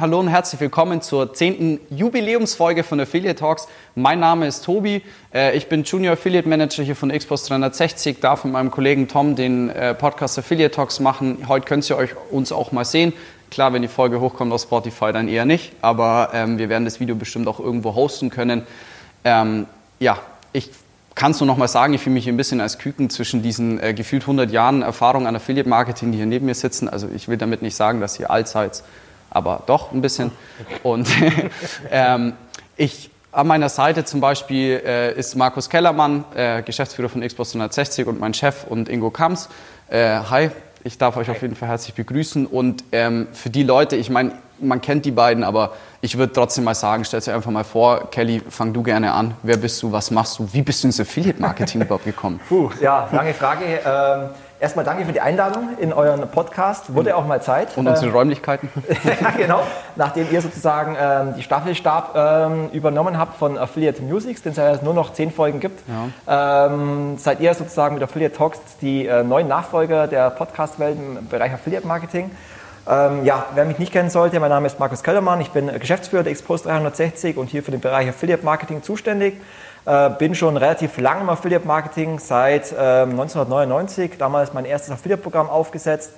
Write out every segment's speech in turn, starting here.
Hallo und herzlich willkommen zur zehnten Jubiläumsfolge von Affiliate Talks. Mein Name ist Tobi, äh, ich bin Junior Affiliate Manager hier von Xbox 360, darf mit meinem Kollegen Tom den äh, Podcast Affiliate Talks machen. Heute könnt ihr euch uns auch mal sehen. Klar, wenn die Folge hochkommt auf Spotify, dann eher nicht, aber ähm, wir werden das Video bestimmt auch irgendwo hosten können. Ähm, ja, ich kann es nur noch mal sagen, ich fühle mich ein bisschen als Küken zwischen diesen äh, gefühlt 100 Jahren Erfahrung an Affiliate Marketing, die hier neben mir sitzen. Also ich will damit nicht sagen, dass ihr allseits aber doch ein bisschen. Und ähm, ich an meiner Seite zum Beispiel äh, ist Markus Kellermann, äh, Geschäftsführer von Xbox 360 und mein Chef und Ingo Kams. Äh, hi, ich darf euch auf jeden Fall herzlich begrüßen. Und ähm, für die Leute, ich meine, man kennt die beiden, aber ich würde trotzdem mal sagen, stell dir einfach mal vor, Kelly, fang du gerne an. Wer bist du, was machst du, wie bist du ins Affiliate-Marketing überhaupt gekommen? Puh, ja, lange Frage. Ähm Erstmal danke für die Einladung in euren Podcast. Wurde auch mal Zeit. Und unsere ähm, Räumlichkeiten. ja, genau. Nachdem ihr sozusagen ähm, die Staffelstab ähm, übernommen habt von Affiliate Musics, den es ja nur noch zehn Folgen gibt, ja. ähm, seid ihr sozusagen mit Affiliate Talks die äh, neuen Nachfolger der Podcast-Welt im Bereich Affiliate Marketing. Ähm, ja, wer mich nicht kennen sollte, mein Name ist Markus Kellermann. Ich bin Geschäftsführer der Xpost 360 und hier für den Bereich Affiliate Marketing zuständig. Äh, bin schon relativ lange im Affiliate Marketing, seit äh, 1999, damals mein erstes Affiliate-Programm aufgesetzt.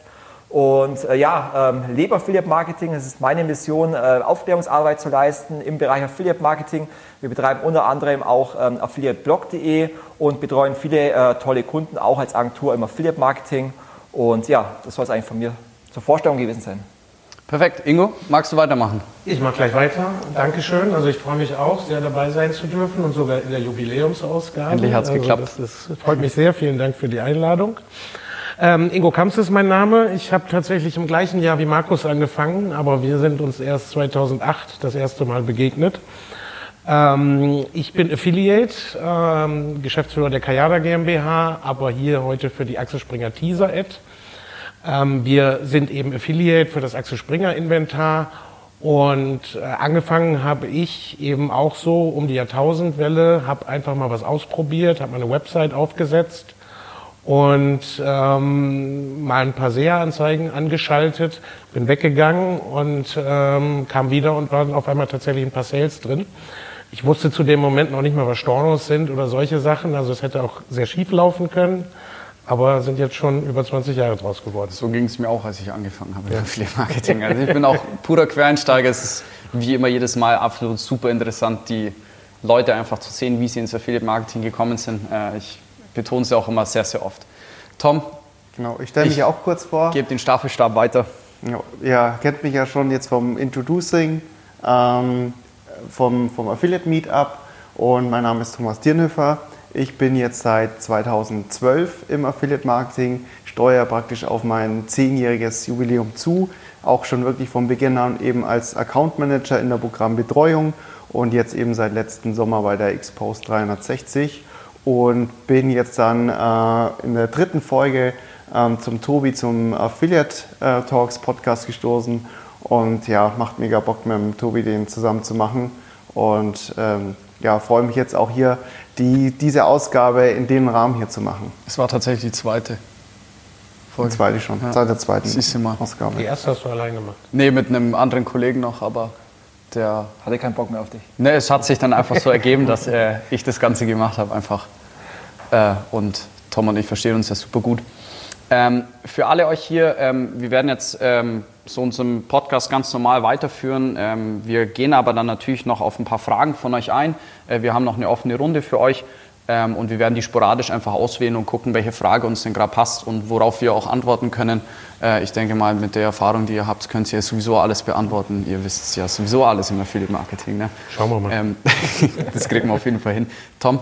Und äh, ja, ähm, lebe Affiliate Marketing, es ist meine Mission, äh, Aufklärungsarbeit zu leisten im Bereich Affiliate Marketing. Wir betreiben unter anderem auch ähm, affiliateblog.de und betreuen viele äh, tolle Kunden auch als Agentur im Affiliate Marketing. Und ja, das soll es eigentlich von mir zur Vorstellung gewesen sein. Perfekt. Ingo, magst du weitermachen? Ich mache gleich weiter. Dankeschön. Also ich freue mich auch, sehr dabei sein zu dürfen und sogar in der Jubiläumsausgabe. Endlich hat es also geklappt. Das, das, freut mich sehr. Vielen Dank für die Einladung. Ähm, Ingo Kamps ist mein Name. Ich habe tatsächlich im gleichen Jahr wie Markus angefangen, aber wir sind uns erst 2008 das erste Mal begegnet. Ähm, ich bin Affiliate, ähm, Geschäftsführer der Kayada GmbH, aber hier heute für die Axel Springer Teaser Ad. Ähm, wir sind eben Affiliate für das Axel Springer Inventar. Und äh, angefangen habe ich eben auch so um die Jahrtausendwelle, habe einfach mal was ausprobiert, habe meine Website aufgesetzt und ähm, mal ein paar SEA-Anzeigen angeschaltet, bin weggegangen und ähm, kam wieder und waren auf einmal tatsächlich ein paar Sales drin. Ich wusste zu dem Moment noch nicht mal, was Stornos sind oder solche Sachen, also es hätte auch sehr schief laufen können aber sind jetzt schon über 20 Jahre draus geworden. So ging es mir auch, als ich angefangen habe ja. mit Marketing. Also ich bin auch purer Quereinsteiger. Es ist wie immer jedes Mal absolut super interessant, die Leute einfach zu sehen, wie sie ins Affiliate Marketing gekommen sind. Äh, ich betone es ja auch immer sehr, sehr oft. Tom? Genau, ich stelle mich auch kurz vor. Gebe den Staffelstab weiter. Ja, ihr kennt mich ja schon jetzt vom Introducing, ähm, vom, vom Affiliate Meetup und mein Name ist Thomas Dirnhöfer. Ich bin jetzt seit 2012 im Affiliate Marketing, steuere praktisch auf mein zehnjähriges Jubiläum zu, auch schon wirklich von Beginn an eben als Account Manager in der Programmbetreuung und jetzt eben seit letzten Sommer bei der Xpost 360 und bin jetzt dann äh, in der dritten Folge äh, zum Tobi zum Affiliate äh, Talks Podcast gestoßen und ja, macht mega Bock mit dem Tobi den zusammen zu machen und ähm, ja, freue mich jetzt auch hier, die, diese Ausgabe in dem Rahmen hier zu machen. Es war tatsächlich die zweite Folge. Die zweite schon, ja. seit der zweiten Siehst du mal. Ausgabe. Die erste hast du allein gemacht? Nee, mit einem anderen Kollegen noch, aber der... Hatte keinen Bock mehr auf dich? Nee, es hat sich dann einfach so ergeben, dass äh, ich das Ganze gemacht habe einfach. Äh, und Tom und ich verstehen uns ja super gut. Ähm, für alle euch hier, ähm, wir werden jetzt ähm, so unseren Podcast ganz normal weiterführen. Ähm, wir gehen aber dann natürlich noch auf ein paar Fragen von euch ein. Äh, wir haben noch eine offene Runde für euch ähm, und wir werden die sporadisch einfach auswählen und gucken, welche Frage uns denn gerade passt und worauf wir auch antworten können. Äh, ich denke mal, mit der Erfahrung, die ihr habt, könnt ihr sowieso alles beantworten. Ihr wisst es ja sowieso alles im Affiliate Marketing. Ne? Schauen wir mal. Ähm, das kriegen wir auf jeden Fall hin. Tom,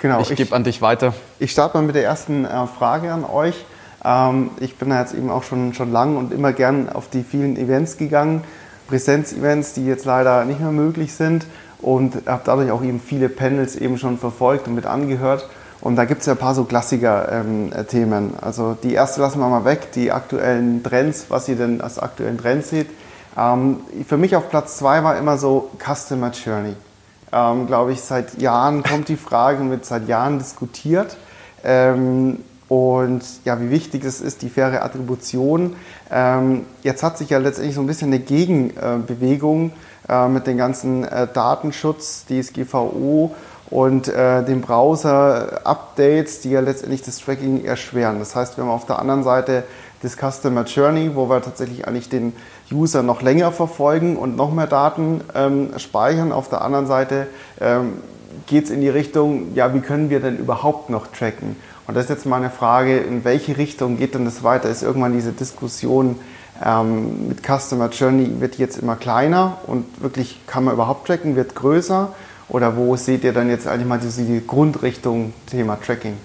genau, ich, ich gebe an dich weiter. Ich starte mal mit der ersten äh, Frage an euch. Ähm, ich bin da jetzt eben auch schon, schon lang und immer gern auf die vielen Events gegangen, Präsenzevents, die jetzt leider nicht mehr möglich sind und habe dadurch auch eben viele Panels eben schon verfolgt und mit angehört. Und da gibt es ja ein paar so Klassiker-Themen. Ähm, also die erste lassen wir mal weg, die aktuellen Trends, was ihr denn als aktuellen Trends seht. Ähm, für mich auf Platz zwei war immer so Customer Journey. Ähm, Glaube ich, seit Jahren kommt die Frage und wird seit Jahren diskutiert. Ähm, und ja, wie wichtig es ist, die faire Attribution. Ähm, jetzt hat sich ja letztendlich so ein bisschen eine Gegenbewegung äh, mit den ganzen äh, Datenschutz, DSGVO und äh, den Browser-Updates, die ja letztendlich das Tracking erschweren. Das heißt, wir haben auf der anderen Seite das Customer Journey, wo wir tatsächlich eigentlich den User noch länger verfolgen und noch mehr Daten ähm, speichern. Auf der anderen Seite ähm, geht es in die Richtung, ja, wie können wir denn überhaupt noch tracken? Und das ist jetzt mal eine Frage, in welche Richtung geht denn das weiter? Ist irgendwann diese Diskussion ähm, mit Customer Journey wird jetzt immer kleiner und wirklich kann man überhaupt tracken, wird größer? Oder wo seht ihr dann jetzt eigentlich mal diese Grundrichtung Thema Tracking?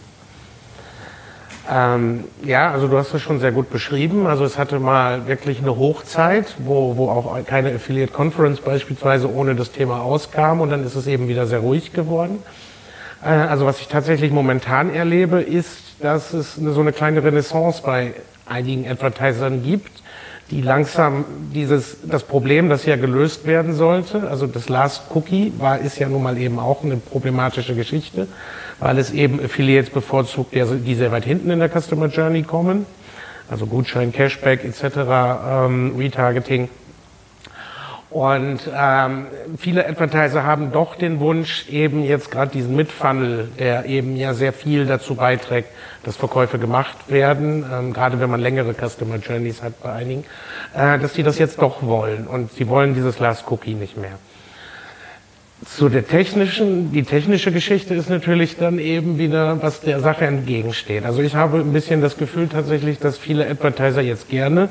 Ähm, ja, also du hast es schon sehr gut beschrieben. Also es hatte mal wirklich eine Hochzeit, wo, wo auch keine Affiliate Conference beispielsweise ohne das Thema auskam und dann ist es eben wieder sehr ruhig geworden. Äh, also was ich tatsächlich momentan erlebe, ist, dass es so eine kleine Renaissance bei einigen Advertisern gibt, die langsam dieses, das Problem, das ja gelöst werden sollte, also das Last Cookie war, ist ja nun mal eben auch eine problematische Geschichte, weil es eben Affiliates bevorzugt, die sehr weit hinten in der Customer Journey kommen, also Gutschein, Cashback etc., ähm, Retargeting. Und ähm, viele Advertiser haben doch den Wunsch, eben jetzt gerade diesen Mitfunnel, der eben ja sehr viel dazu beiträgt, dass Verkäufe gemacht werden, ähm, gerade wenn man längere Customer Journeys hat bei einigen, äh, dass die das jetzt doch wollen. Und sie wollen dieses Last Cookie nicht mehr. Zu der technischen, die technische Geschichte ist natürlich dann eben wieder, was der Sache entgegensteht. Also ich habe ein bisschen das Gefühl tatsächlich, dass viele Advertiser jetzt gerne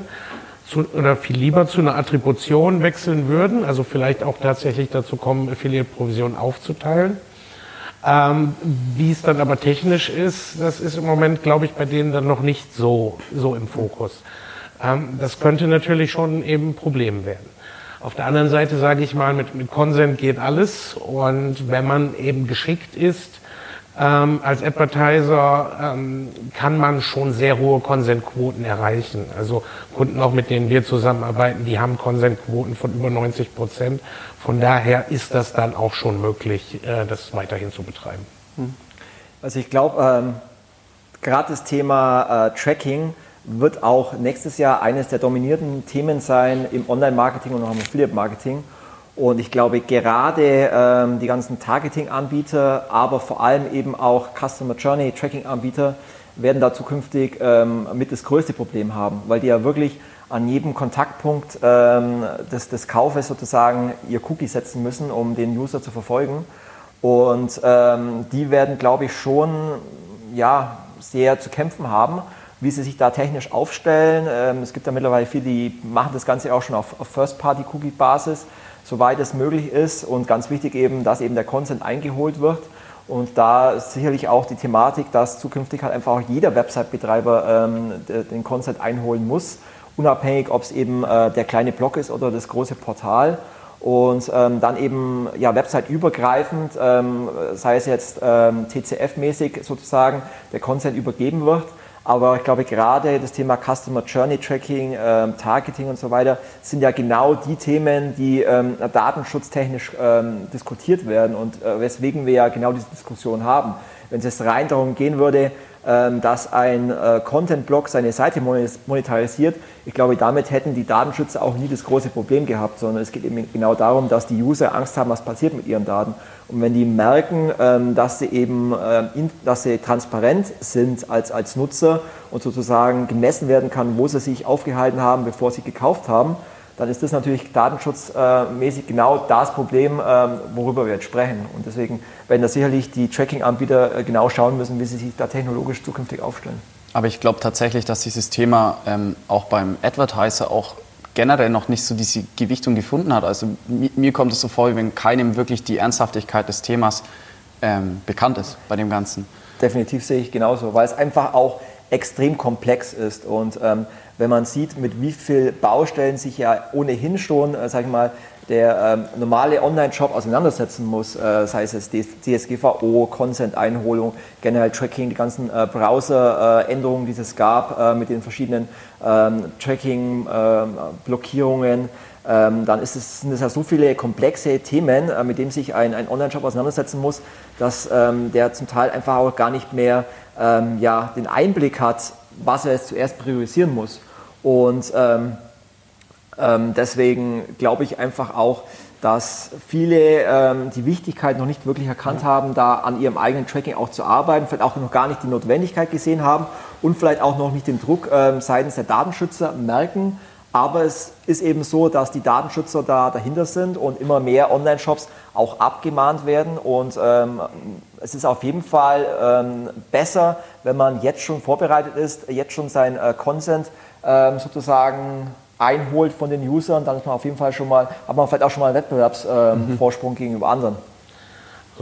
zu, oder viel lieber zu einer Attribution wechseln würden, also vielleicht auch tatsächlich dazu kommen, Affiliate-Provisionen aufzuteilen. Ähm, wie es dann aber technisch ist, das ist im Moment, glaube ich, bei denen dann noch nicht so, so im Fokus. Ähm, das könnte natürlich schon eben ein Problem werden. Auf der anderen Seite sage ich mal, mit, Consent geht alles und wenn man eben geschickt ist, ähm, als Advertiser ähm, kann man schon sehr hohe Consent-Quoten erreichen. Also Kunden auch mit denen wir zusammenarbeiten, die haben Consent-Quoten von über 90 Prozent. Von daher ist das dann auch schon möglich, äh, das weiterhin zu betreiben. Hm. Also ich glaube, ähm, gerade das Thema äh, Tracking wird auch nächstes Jahr eines der dominierenden Themen sein im Online-Marketing und auch im Affiliate-Marketing. Und ich glaube, gerade ähm, die ganzen Targeting-Anbieter, aber vor allem eben auch Customer Journey Tracking-Anbieter werden da zukünftig ähm, mit das größte Problem haben, weil die ja wirklich an jedem Kontaktpunkt ähm, des, des Kaufes sozusagen ihr Cookie setzen müssen, um den User zu verfolgen. Und ähm, die werden, glaube ich, schon ja, sehr zu kämpfen haben, wie sie sich da technisch aufstellen. Ähm, es gibt da mittlerweile viele, die machen das Ganze auch schon auf, auf First-Party-Cookie-Basis soweit es möglich ist. Und ganz wichtig eben, dass eben der Consent eingeholt wird. Und da sicherlich auch die Thematik, dass zukünftig halt einfach auch jeder Website-Betreiber ähm, den Consent einholen muss, unabhängig, ob es eben äh, der kleine Blog ist oder das große Portal. Und ähm, dann eben ja, website-übergreifend, ähm, sei es jetzt ähm, TCF-mäßig sozusagen, der Consent übergeben wird. Aber ich glaube, gerade das Thema Customer Journey Tracking, ähm, Targeting und so weiter sind ja genau die Themen, die ähm, datenschutztechnisch ähm, diskutiert werden und äh, weswegen wir ja genau diese Diskussion haben. Wenn es jetzt rein darum gehen würde, ähm, dass ein äh, Content-Blog seine Seite monetarisiert, ich glaube, damit hätten die Datenschützer auch nie das große Problem gehabt, sondern es geht eben genau darum, dass die User Angst haben, was passiert mit ihren Daten. Und wenn die merken, ähm, dass sie eben ähm, dass sie transparent sind als, als Nutzer und sozusagen gemessen werden kann, wo sie sich aufgehalten haben, bevor sie gekauft haben, dann ist das natürlich datenschutzmäßig genau das Problem, ähm, worüber wir jetzt sprechen. Und deswegen werden da sicherlich die Tracking-Anbieter äh, genau schauen müssen, wie sie sich da technologisch zukünftig aufstellen. Aber ich glaube tatsächlich, dass dieses Thema auch beim Advertiser auch generell noch nicht so diese Gewichtung gefunden hat. Also mir, kommt es so vor, wie wenn keinem wirklich die Ernsthaftigkeit des Themas ähm, bekannt ist bei dem Ganzen. Definitiv sehe ich genauso, weil es einfach auch extrem komplex ist und ähm, wenn man sieht, mit wie vielen Baustellen sich ja ohnehin schon, äh, sag ich mal, der ähm, normale Online-Shop auseinandersetzen muss, äh, sei es DSGVO, Consent-Einholung, generell Tracking, die ganzen äh, Browser-Änderungen, die es gab äh, mit den verschiedenen ähm, Tracking-Blockierungen. Ähm, dann ist es, sind es ja so viele komplexe Themen, äh, mit denen sich ein, ein Online-Shop auseinandersetzen muss, dass ähm, der zum Teil einfach auch gar nicht mehr ähm, ja, den Einblick hat, was er jetzt zuerst priorisieren muss. Und ähm, deswegen glaube ich einfach auch, dass viele ähm, die Wichtigkeit noch nicht wirklich erkannt haben, da an ihrem eigenen Tracking auch zu arbeiten, vielleicht auch noch gar nicht die Notwendigkeit gesehen haben und vielleicht auch noch nicht den Druck ähm, seitens der Datenschützer merken. Aber es ist eben so, dass die Datenschützer da dahinter sind und immer mehr Online-Shops auch abgemahnt werden. Und ähm, es ist auf jeden Fall ähm, besser, wenn man jetzt schon vorbereitet ist, jetzt schon sein äh, Consent ähm, sozusagen einholt von den Usern, dann ist man auf jeden Fall schon mal, hat man vielleicht auch schon mal einen Wettbewerbsvorsprung mhm. gegenüber anderen.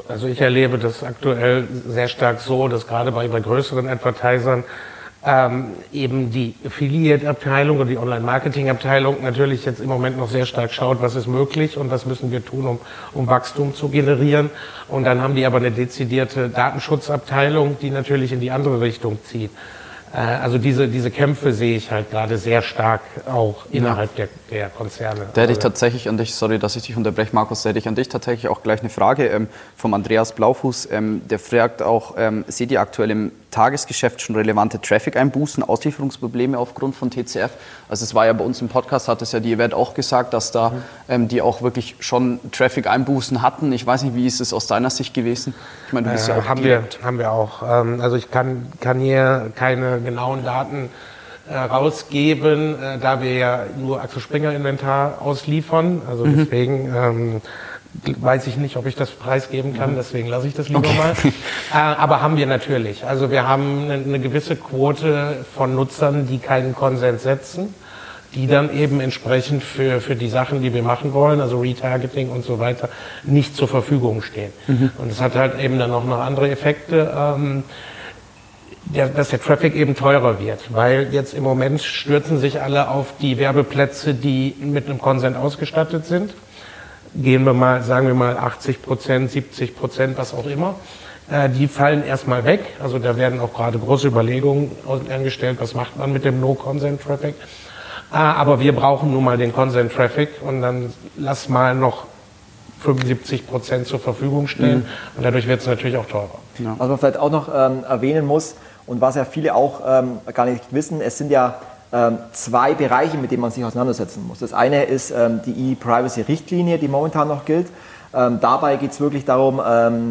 Also ich erlebe das aktuell sehr stark so, dass gerade bei, bei größeren Advertisern ähm, eben die Affiliate-Abteilung oder die Online-Marketing-Abteilung natürlich jetzt im Moment noch sehr stark schaut, was ist möglich und was müssen wir tun, um, um Wachstum zu generieren. Und dann haben die aber eine dezidierte Datenschutzabteilung, die natürlich in die andere Richtung zieht. Äh, also diese, diese Kämpfe sehe ich halt gerade sehr stark auch innerhalb ja. der, der Konzerne. Da hätte ich also tatsächlich an dich, sorry, dass ich dich unterbreche, Markus, da hätte ich an dich tatsächlich auch gleich eine Frage ähm, vom Andreas Blaufuß. Ähm, der fragt auch, ähm, seht ihr aktuell im Tagesgeschäft schon relevante Traffic-Einbußen, Auslieferungsprobleme aufgrund von TCF? Also es war ja bei uns im Podcast, hat es ja die Event auch gesagt, dass da mhm. ähm, die auch wirklich schon Traffic-Einbußen hatten. Ich weiß nicht, wie ist es aus deiner Sicht gewesen? Ich meine, du bist äh, ja auch haben wir, haben wir auch. Ähm, also ich kann, kann hier keine genauen Daten äh, rausgeben, äh, da wir ja nur Axel Springer Inventar ausliefern. Also mhm. deswegen ähm, weiß ich nicht, ob ich das preisgeben kann, deswegen lasse ich das lieber okay. mal. Äh, aber haben wir natürlich. Also wir haben eine, eine, gewisse Quote von Nutzern, die keinen Konsens setzen, die dann eben entsprechend für, für die Sachen, die wir machen wollen, also Retargeting und so weiter, nicht zur Verfügung stehen. Mhm. Und es hat halt eben dann auch noch andere Effekte. Ähm, der, dass der Traffic eben teurer wird, weil jetzt im Moment stürzen sich alle auf die Werbeplätze, die mit einem Consent ausgestattet sind gehen wir mal, sagen wir mal 80 Prozent, 70 Prozent, was auch immer. Äh, die fallen erstmal weg. Also da werden auch gerade große Überlegungen angestellt, was macht man mit dem No-Consent-Traffic. Äh, aber wir brauchen nun mal den Consent-Traffic und dann lass mal noch 75 Prozent zur Verfügung stehen mhm. und dadurch wird es natürlich auch teurer. Ja. Was man vielleicht auch noch ähm, erwähnen muss und was ja viele auch ähm, gar nicht wissen, es sind ja zwei Bereiche, mit denen man sich auseinandersetzen muss. Das eine ist ähm, die E-Privacy-Richtlinie, die momentan noch gilt. Ähm, dabei geht es wirklich darum,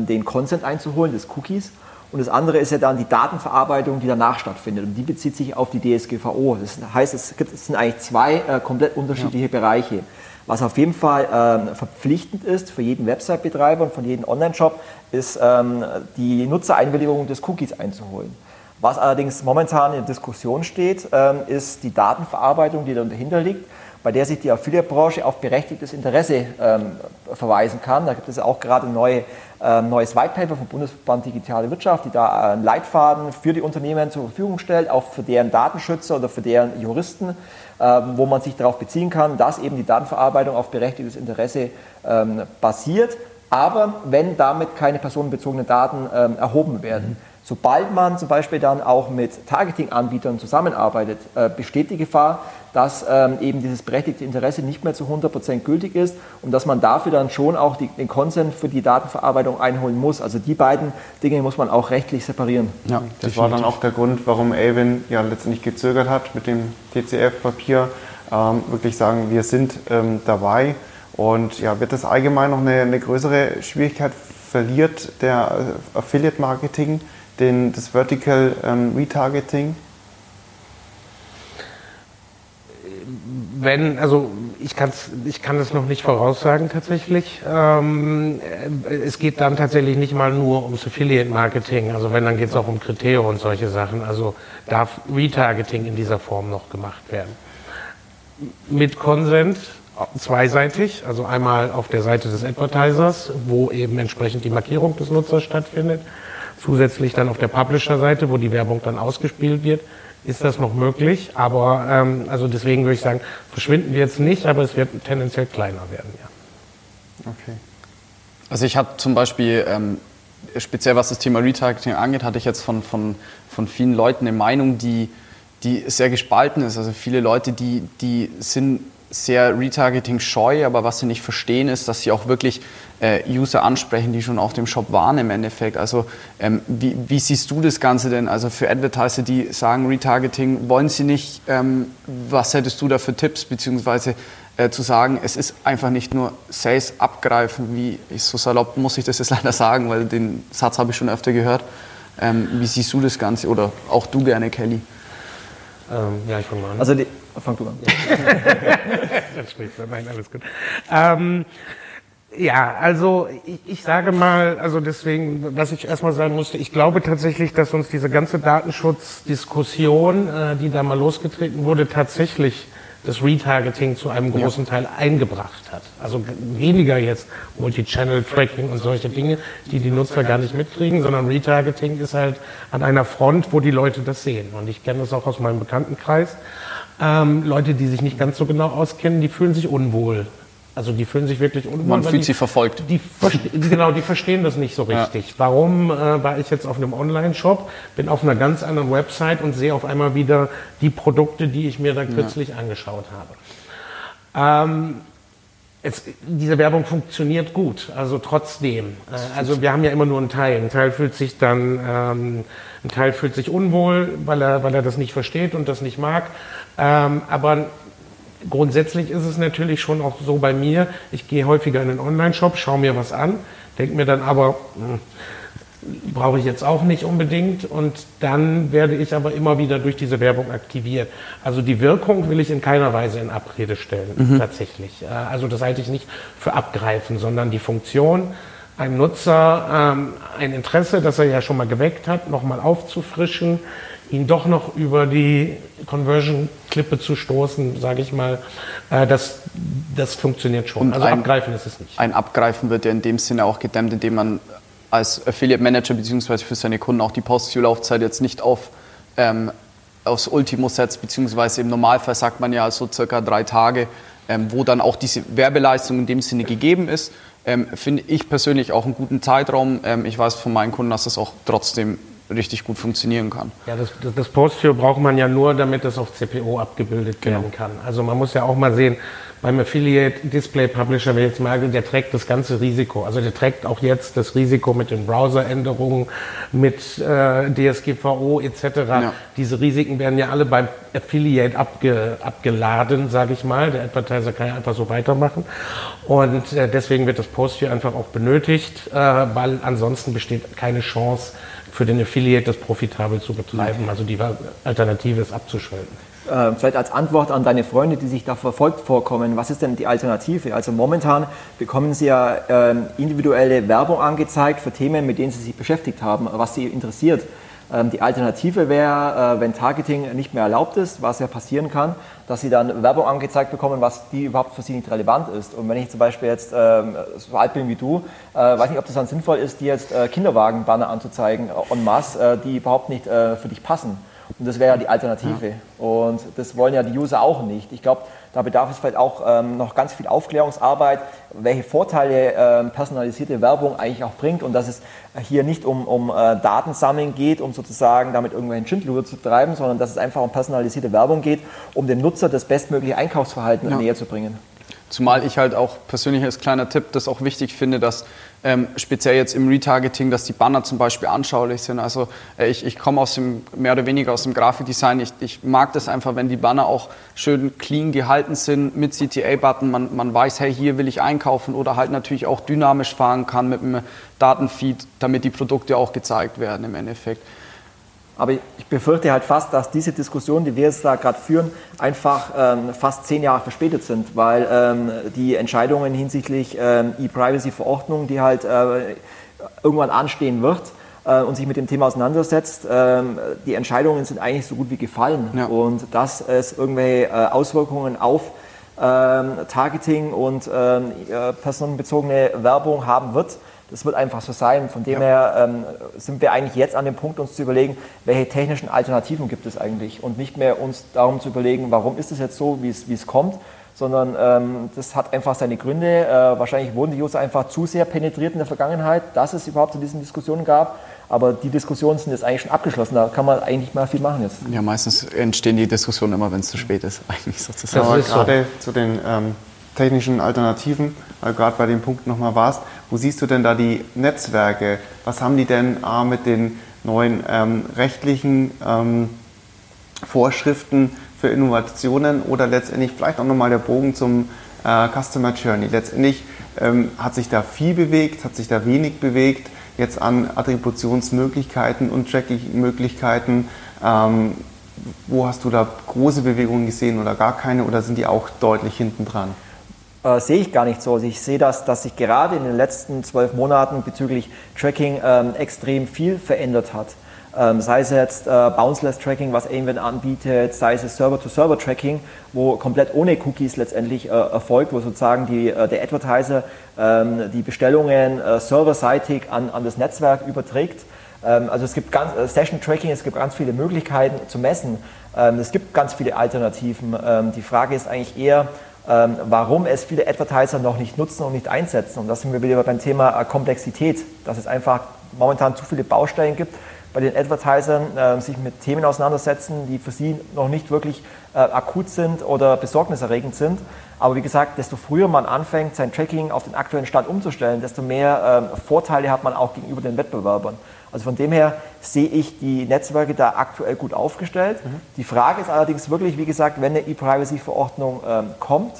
den Consent einzuholen, des Cookies. Und das andere ist ja dann die Datenverarbeitung, die danach stattfindet. Und die bezieht sich auf die DSGVO. Das heißt, es, gibt, es sind eigentlich zwei äh, komplett unterschiedliche ja. Bereiche. Was auf jeden Fall ähm, verpflichtend ist für jeden Website-Betreiber und von jedem Online-Shop, ist ähm, die Nutzereinwilligung des Cookies einzuholen. Was allerdings momentan in Diskussion steht, ähm, ist die Datenverarbeitung, die dahinter liegt, bei der sich die Affiliate-Branche auf berechtigtes Interesse ähm, verweisen kann. Da gibt es auch gerade ein neue, ähm, neues White Paper vom Bundesverband Digitale Wirtschaft, die da einen Leitfaden für die Unternehmen zur Verfügung stellt, auch für deren Datenschützer oder für deren Juristen, wo man sich darauf beziehen kann, dass eben die Datenverarbeitung auf berechtigtes Interesse basiert, aber wenn damit keine personenbezogenen Daten erhoben werden. Mhm. Sobald man zum Beispiel dann auch mit Targeting-Anbietern zusammenarbeitet, äh, besteht die Gefahr, dass ähm, eben dieses berechtigte Interesse nicht mehr zu 100% gültig ist und dass man dafür dann schon auch die, den Consent für die Datenverarbeitung einholen muss. Also die beiden Dinge muss man auch rechtlich separieren. Ja, das war dann auch der Grund, warum Avon ja letztendlich gezögert hat mit dem TCF-Papier. Ähm, wirklich sagen, wir sind ähm, dabei und ja, wird das allgemein noch eine, eine größere Schwierigkeit verliert der äh, Affiliate-Marketing den, das Vertical ähm, Retargeting? Wenn, also ich, kann's, ich kann das noch nicht voraussagen tatsächlich. Ähm, es geht dann tatsächlich nicht mal nur ums Affiliate-Marketing. Also wenn, dann geht es auch um Kriterien und solche Sachen. Also darf Retargeting in dieser Form noch gemacht werden. Mit Consent zweiseitig, also einmal auf der Seite des Advertisers, wo eben entsprechend die Markierung des Nutzers stattfindet Zusätzlich dann auf der Publisher-Seite, wo die Werbung dann ausgespielt wird, ist das noch möglich. Aber ähm, also deswegen würde ich sagen, verschwinden wir jetzt nicht, aber es wird tendenziell kleiner werden. Ja. Okay. Also ich habe zum Beispiel, ähm, speziell was das Thema Retargeting angeht, hatte ich jetzt von, von, von vielen Leuten eine Meinung, die, die sehr gespalten ist. Also viele Leute, die, die sind sehr Retargeting scheu, aber was sie nicht verstehen ist, dass sie auch wirklich äh, User ansprechen, die schon auf dem Shop waren im Endeffekt. Also ähm, wie, wie, siehst du das Ganze denn? Also für Advertiser, die sagen Retargeting, wollen sie nicht, ähm, was hättest du da für Tipps, beziehungsweise äh, zu sagen, es ist einfach nicht nur Sales abgreifen, wie ich so salopp muss ich das jetzt leider sagen, weil den Satz habe ich schon öfter gehört. Ähm, wie siehst du das Ganze oder auch du gerne, Kelly? Ähm, ja, ich fange mal an. Also die, fang du an. Dann sprichst du. Nein, alles gut. Ähm, ja, also ich, ich, sage mal, also deswegen, was ich erstmal sagen musste, ich glaube tatsächlich, dass uns diese ganze Datenschutzdiskussion, äh, die da mal losgetreten wurde, tatsächlich das Retargeting zu einem großen ja. Teil eingebracht hat. Also weniger jetzt Multi-Channel-Tracking und solche Dinge, die die Nutzer gar nicht mitkriegen, sondern Retargeting ist halt an einer Front, wo die Leute das sehen. Und ich kenne das auch aus meinem Bekanntenkreis. Ähm, Leute, die sich nicht ganz so genau auskennen, die fühlen sich unwohl also die fühlen sich wirklich unwohl. Man fühlt die, sich verfolgt. Die, genau, die verstehen das nicht so richtig. Ja. Warum äh, war ich jetzt auf einem Online-Shop, bin auf einer ganz anderen Website und sehe auf einmal wieder die Produkte, die ich mir da kürzlich ja. angeschaut habe. Ähm, es, diese Werbung funktioniert gut, also trotzdem. Äh, also wir haben ja immer nur einen Teil. Ein Teil fühlt sich dann, ähm, ein Teil fühlt sich unwohl, weil er, weil er das nicht versteht und das nicht mag. Ähm, aber grundsätzlich ist es natürlich schon auch so bei mir, ich gehe häufiger in den Online-Shop, schaue mir was an, denke mir dann aber, hm, brauche ich jetzt auch nicht unbedingt und dann werde ich aber immer wieder durch diese Werbung aktiviert. Also die Wirkung will ich in keiner Weise in Abrede stellen, mhm. tatsächlich. Äh, also das halte ich nicht für abgreifen, sondern die Funktion, einem Nutzer ähm, ein Interesse, das er ja schon mal geweckt hat, nochmal aufzufrischen, ihn doch noch über die Conversion-Klippe zu stoßen, sage ich mal, äh, das, das funktioniert schon. Und also ein, abgreifen ist es nicht. Ein Abgreifen wird ja in dem Sinne auch gedämmt, indem man als Affiliate Manager bzw. für seine Kunden auch die Post-View-Laufzeit jetzt nicht auf ähm, aufs Ultimo setzt, beziehungsweise im Normalfall sagt man ja so circa drei Tage, ähm, wo dann auch diese Werbeleistung in dem Sinne gegeben ist. Ähm, finde ich persönlich auch einen guten Zeitraum. Ähm, ich weiß von meinen Kunden, dass das auch trotzdem richtig gut funktionieren kann. Ja, das, das, das Postview braucht man ja nur, damit es auf CPO abgebildet genau. werden kann. Also man muss ja auch mal sehen, beim Affiliate Display Publisher, wenn jetzt mal, der trägt das ganze Risiko. Also der trägt auch jetzt das Risiko mit den Browseränderungen, mit äh, DSGVO etc. Ja. Diese Risiken werden ja alle beim Affiliate abge, abgeladen, sage ich mal. Der Advertiser kann ja einfach so weitermachen. Und äh, deswegen wird das Postview einfach auch benötigt, äh, weil ansonsten besteht keine Chance, für den Affiliate das profitabel zu betreiben. Also die Alternative ist abzuschalten. Äh, vielleicht als Antwort an deine Freunde, die sich da verfolgt vorkommen, was ist denn die Alternative? Also momentan bekommen sie ja äh, individuelle Werbung angezeigt für Themen, mit denen sie sich beschäftigt haben, was sie interessiert. Ähm, die Alternative wäre, äh, wenn Targeting nicht mehr erlaubt ist, was ja passieren kann, dass sie dann Werbung angezeigt bekommen, was die überhaupt für sie nicht relevant ist. Und wenn ich zum Beispiel jetzt ähm, so alt bin wie du, äh, weiß nicht, ob das dann sinnvoll ist, dir jetzt äh, Kinderwagenbanner anzuzeigen en masse, die überhaupt nicht für dich passen. Und das wäre ja die Alternative. Ja. Und das wollen ja die User auch nicht. Ich glaube, da bedarf es vielleicht auch ähm, noch ganz viel Aufklärungsarbeit, welche Vorteile ähm, personalisierte Werbung eigentlich auch bringt und dass es hier nicht um, um äh, Datensammeln geht, um sozusagen damit irgendwelchen Schindluder zu treiben, sondern dass es einfach um personalisierte Werbung geht, um dem Nutzer das bestmögliche Einkaufsverhalten ja. näher zu bringen. Zumal ich halt auch persönlich als kleiner Tipp das auch wichtig finde, dass ähm, speziell jetzt im Retargeting, dass die Banner zum Beispiel anschaulich sind. Also äh, ich, ich komme aus dem, mehr oder weniger aus dem Grafikdesign. Ich, ich mag das einfach, wenn die Banner auch schön clean gehalten sind mit CTA-Button. Man, man weiß, hey, hier will ich einkaufen oder halt natürlich auch dynamisch fahren kann mit einem Datenfeed, damit die Produkte auch gezeigt werden im Endeffekt. Aber ich befürchte halt fast, dass diese Diskussion, die wir jetzt da gerade führen, einfach ähm, fast zehn Jahre verspätet sind, weil ähm, die Entscheidungen hinsichtlich ähm, E-Privacy-Verordnung, die halt äh, irgendwann anstehen wird, äh, und sich mit dem Thema auseinandersetzt, ähm, die Entscheidungen sind eigentlich so gut wie gefallen. Ja. Und dass es irgendwelche äh, Auswirkungen auf ähm, Targeting und ähm, äh, personenbezogene Werbung haben wird, das wird einfach so sein. Von dem ja. her ähm, sind wir eigentlich jetzt an dem Punkt, uns zu überlegen, welche technischen Alternativen gibt es eigentlich und nicht mehr uns darum zu überlegen, warum ist es jetzt so, wie es, wie es kommt, sondern ähm, das hat einfach seine Gründe. Äh, wahrscheinlich wurden die User einfach zu sehr penetriert in der Vergangenheit, dass es überhaupt zu diesen Diskussionen gab. Aber die Diskussionen sind jetzt eigentlich schon abgeschlossen. Da kann man eigentlich nicht mehr viel machen jetzt. Ja, meistens entstehen die Diskussionen immer, wenn es zu spät ist, eigentlich sozusagen. Aber gerade so. zu den ähm, technischen Alternativen, weil gerade bei dem Punkt nochmal warst, wo siehst du denn da die Netzwerke? Was haben die denn A, mit den neuen ähm, rechtlichen ähm, Vorschriften für Innovationen oder letztendlich vielleicht auch nochmal der Bogen zum äh, Customer Journey. Letztendlich ähm, hat sich da viel bewegt, hat sich da wenig bewegt, jetzt an Attributionsmöglichkeiten und Tracking-Möglichkeiten. Ähm, wo hast du da große Bewegungen gesehen oder gar keine oder sind die auch deutlich hinten dran? Äh, sehe ich gar nicht so. Also ich sehe, dass, dass sich gerade in den letzten zwölf Monaten bezüglich Tracking ähm, extrem viel verändert hat. Ähm, sei es jetzt äh, Bounceless Tracking, was Aimwin anbietet, sei es Server-to-Server Tracking, wo komplett ohne Cookies letztendlich äh, erfolgt, wo sozusagen die, äh, der Advertiser ähm, die Bestellungen äh, serverseitig an, an das Netzwerk überträgt. Ähm, also es gibt ganz, äh, Session Tracking, es gibt ganz viele Möglichkeiten zu messen. Ähm, es gibt ganz viele Alternativen. Ähm, die Frage ist eigentlich eher, ähm, warum es viele Advertiser noch nicht nutzen und nicht einsetzen. Und da sind wir wieder beim Thema äh, Komplexität, dass es einfach momentan zu viele Baustellen gibt bei den Advertisern äh, sich mit Themen auseinandersetzen, die für sie noch nicht wirklich äh, akut sind oder besorgniserregend sind. Aber wie gesagt, desto früher man anfängt, sein Tracking auf den aktuellen Stand umzustellen, desto mehr äh, Vorteile hat man auch gegenüber den Wettbewerbern. Also von dem her sehe ich die Netzwerke da aktuell gut aufgestellt. Mhm. Die Frage ist allerdings wirklich, wie gesagt, wenn eine E-Privacy-Verordnung ähm, kommt,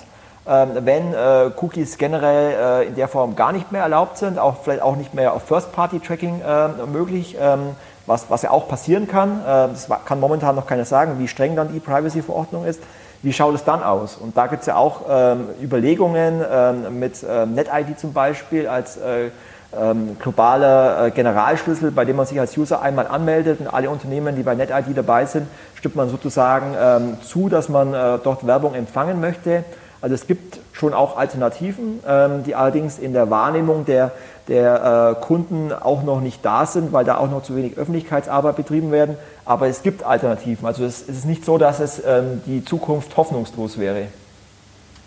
ähm, wenn äh, Cookies generell äh, in der Form gar nicht mehr erlaubt sind, auch vielleicht auch nicht mehr auf First-Party-Tracking äh, möglich, ähm, was, was ja auch passieren kann. Äh, das kann momentan noch keiner sagen, wie streng dann die Privacy-Verordnung ist. Wie schaut es dann aus? Und da gibt es ja auch ähm, Überlegungen ähm, mit ähm, NetID zum Beispiel als äh, ähm, globaler äh, Generalschlüssel, bei dem man sich als User einmal anmeldet und alle Unternehmen, die bei NetID dabei sind, stimmt man sozusagen ähm, zu, dass man äh, dort Werbung empfangen möchte. Also es gibt schon auch Alternativen, ähm, die allerdings in der Wahrnehmung der, der äh, Kunden auch noch nicht da sind, weil da auch noch zu wenig Öffentlichkeitsarbeit betrieben werden. Aber es gibt Alternativen. Also es, es ist nicht so, dass es ähm, die Zukunft hoffnungslos wäre.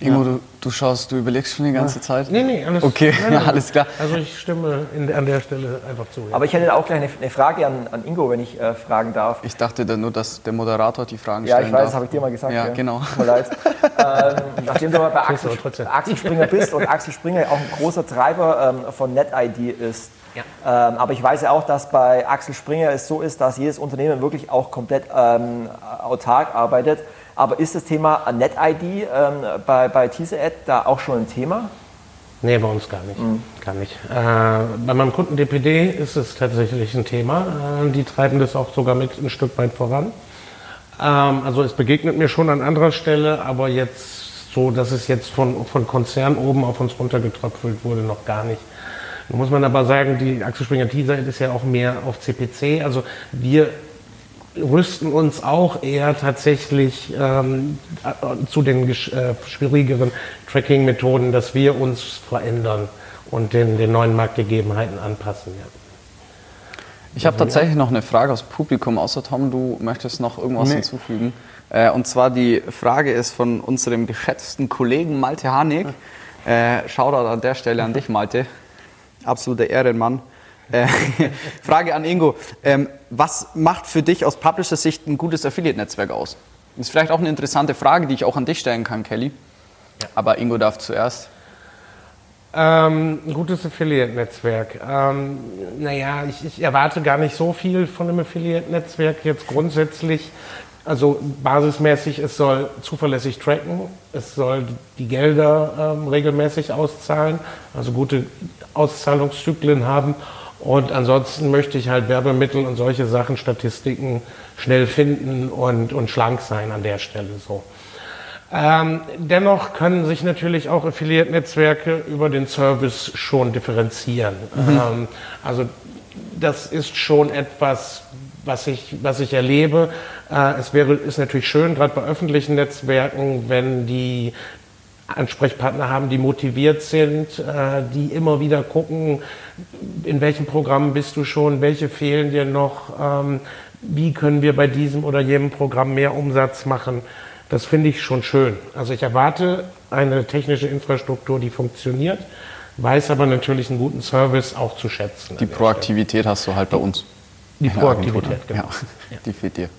Ingo, du, du, schaust, du überlegst schon die ganze Zeit? Nee, nee, alles, okay, nein, nein, alles klar. Also ich stimme in, an der Stelle einfach zu. Ja. Aber ich hätte auch gleich eine, eine Frage an, an, Ingo, wenn ich äh, fragen darf. Ich dachte dann nur, dass der Moderator die Fragen stellen Ja, ich weiß, darf. das habe ich dir mal gesagt. Ja, ja. genau. Tut mir leid. ähm, nachdem du mal bei Axel, Axel, Springer bist und Axel Springer auch ein großer Treiber ähm, von NetID ist, ja. Ähm, aber ich weiß ja auch, dass bei Axel Springer es so ist, dass jedes Unternehmen wirklich auch komplett ähm, autark arbeitet. Aber ist das Thema NetID ähm, bei, bei TCAD da auch schon ein Thema? Nee, bei uns gar nicht. Mhm. Gar nicht. Äh, bei meinem Kunden DPD ist es tatsächlich ein Thema. Äh, die treiben das auch sogar mit ein Stück weit voran. Ähm, also es begegnet mir schon an anderer Stelle, aber jetzt so, dass es jetzt von, von Konzern oben auf uns runtergetröpfelt wurde, noch gar nicht. Nun muss man aber sagen, die Axel Springer Teaser ist ja auch mehr auf CPC. Also wir rüsten uns auch eher tatsächlich ähm, zu den äh, schwierigeren Tracking-Methoden, dass wir uns verändern und den, den neuen Marktgegebenheiten anpassen. Ja. Ich habe tatsächlich noch eine Frage aus Publikum, außer Tom, du möchtest noch irgendwas nee. hinzufügen. Äh, und zwar die Frage ist von unserem geschätzten Kollegen Malte Hanig. Äh, Shoutout an der Stelle an dich, Malte. Absoluter Ehrenmann. Äh, Frage an Ingo. Ähm, was macht für dich aus Publisher-Sicht ein gutes Affiliate-Netzwerk aus? Das ist vielleicht auch eine interessante Frage, die ich auch an dich stellen kann, Kelly. Ja. Aber Ingo darf zuerst. Ähm, ein gutes Affiliate-Netzwerk. Ähm, naja, ich, ich erwarte gar nicht so viel von einem Affiliate-Netzwerk jetzt grundsätzlich. Also basismäßig, es soll zuverlässig tracken, es soll die Gelder ähm, regelmäßig auszahlen, also gute Auszahlungszyklen haben und ansonsten möchte ich halt Werbemittel und solche Sachen, Statistiken schnell finden und, und schlank sein an der Stelle so. Ähm, dennoch können sich natürlich auch Affiliate-Netzwerke über den Service schon differenzieren. Mhm. Ähm, also das ist schon etwas, was ich, was ich erlebe. Äh, es wäre, ist natürlich schön, gerade bei öffentlichen Netzwerken, wenn die Ansprechpartner haben, die motiviert sind, äh, die immer wieder gucken, in welchem Programm bist du schon, welche fehlen dir noch, ähm, wie können wir bei diesem oder jenem Programm mehr Umsatz machen. Das finde ich schon schön. Also ich erwarte eine technische Infrastruktur, die funktioniert, weiß aber natürlich einen guten Service auch zu schätzen. Die Proaktivität hast du halt bei uns. Die Proaktivität, genau. Ja, die fehlt dir.